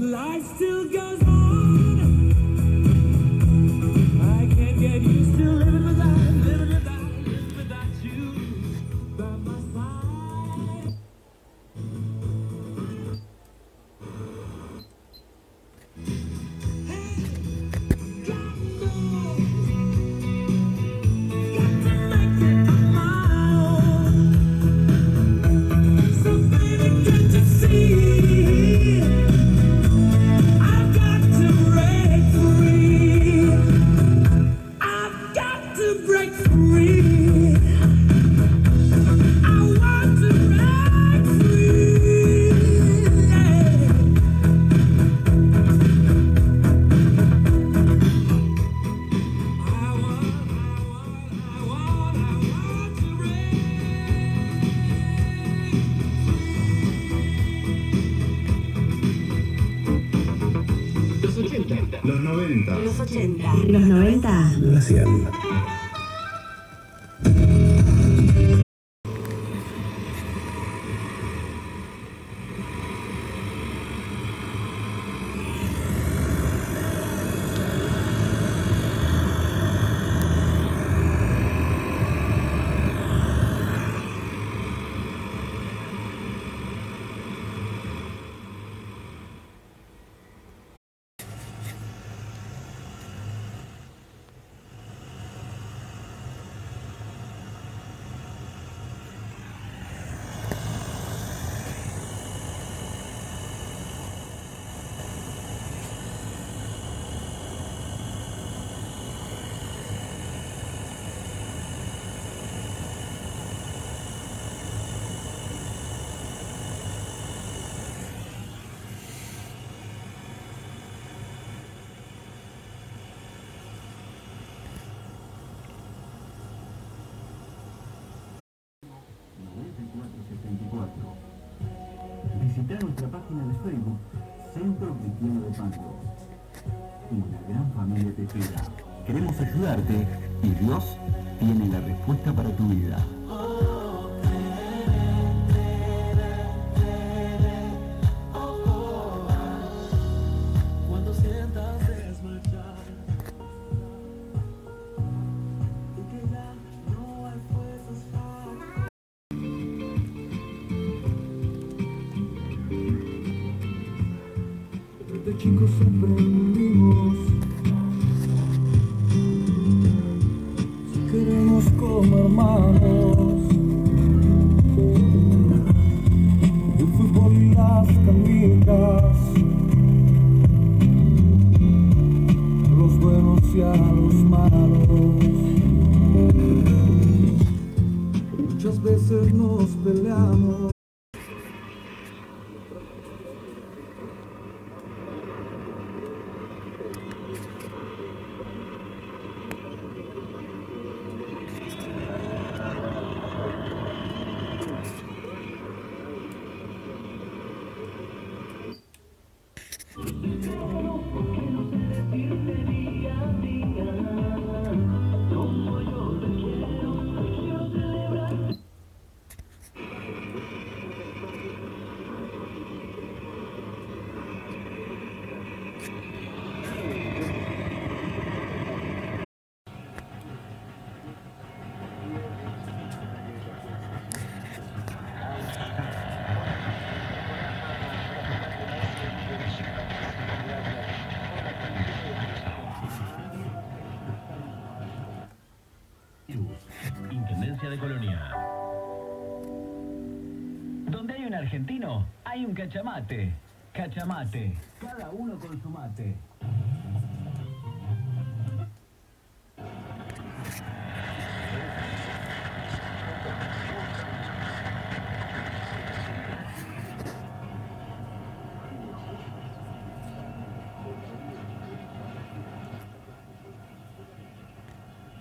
life still goes on. 80. Los 90. Los 80. Los 90. La 100. Nuestra página de Facebook, Centro Cristiano de Pando. Una gran familia te espera. Queremos ayudarte y Dios tiene la respuesta para tu vida. Chicos aprendimos Si queremos como hermanos El fútbol y las canicas a los buenos y a los malos. Muchas veces nos peleamos. De Colonia. Donde hay un argentino, hay un cachamate. Cachamate. Cada uno con su mate.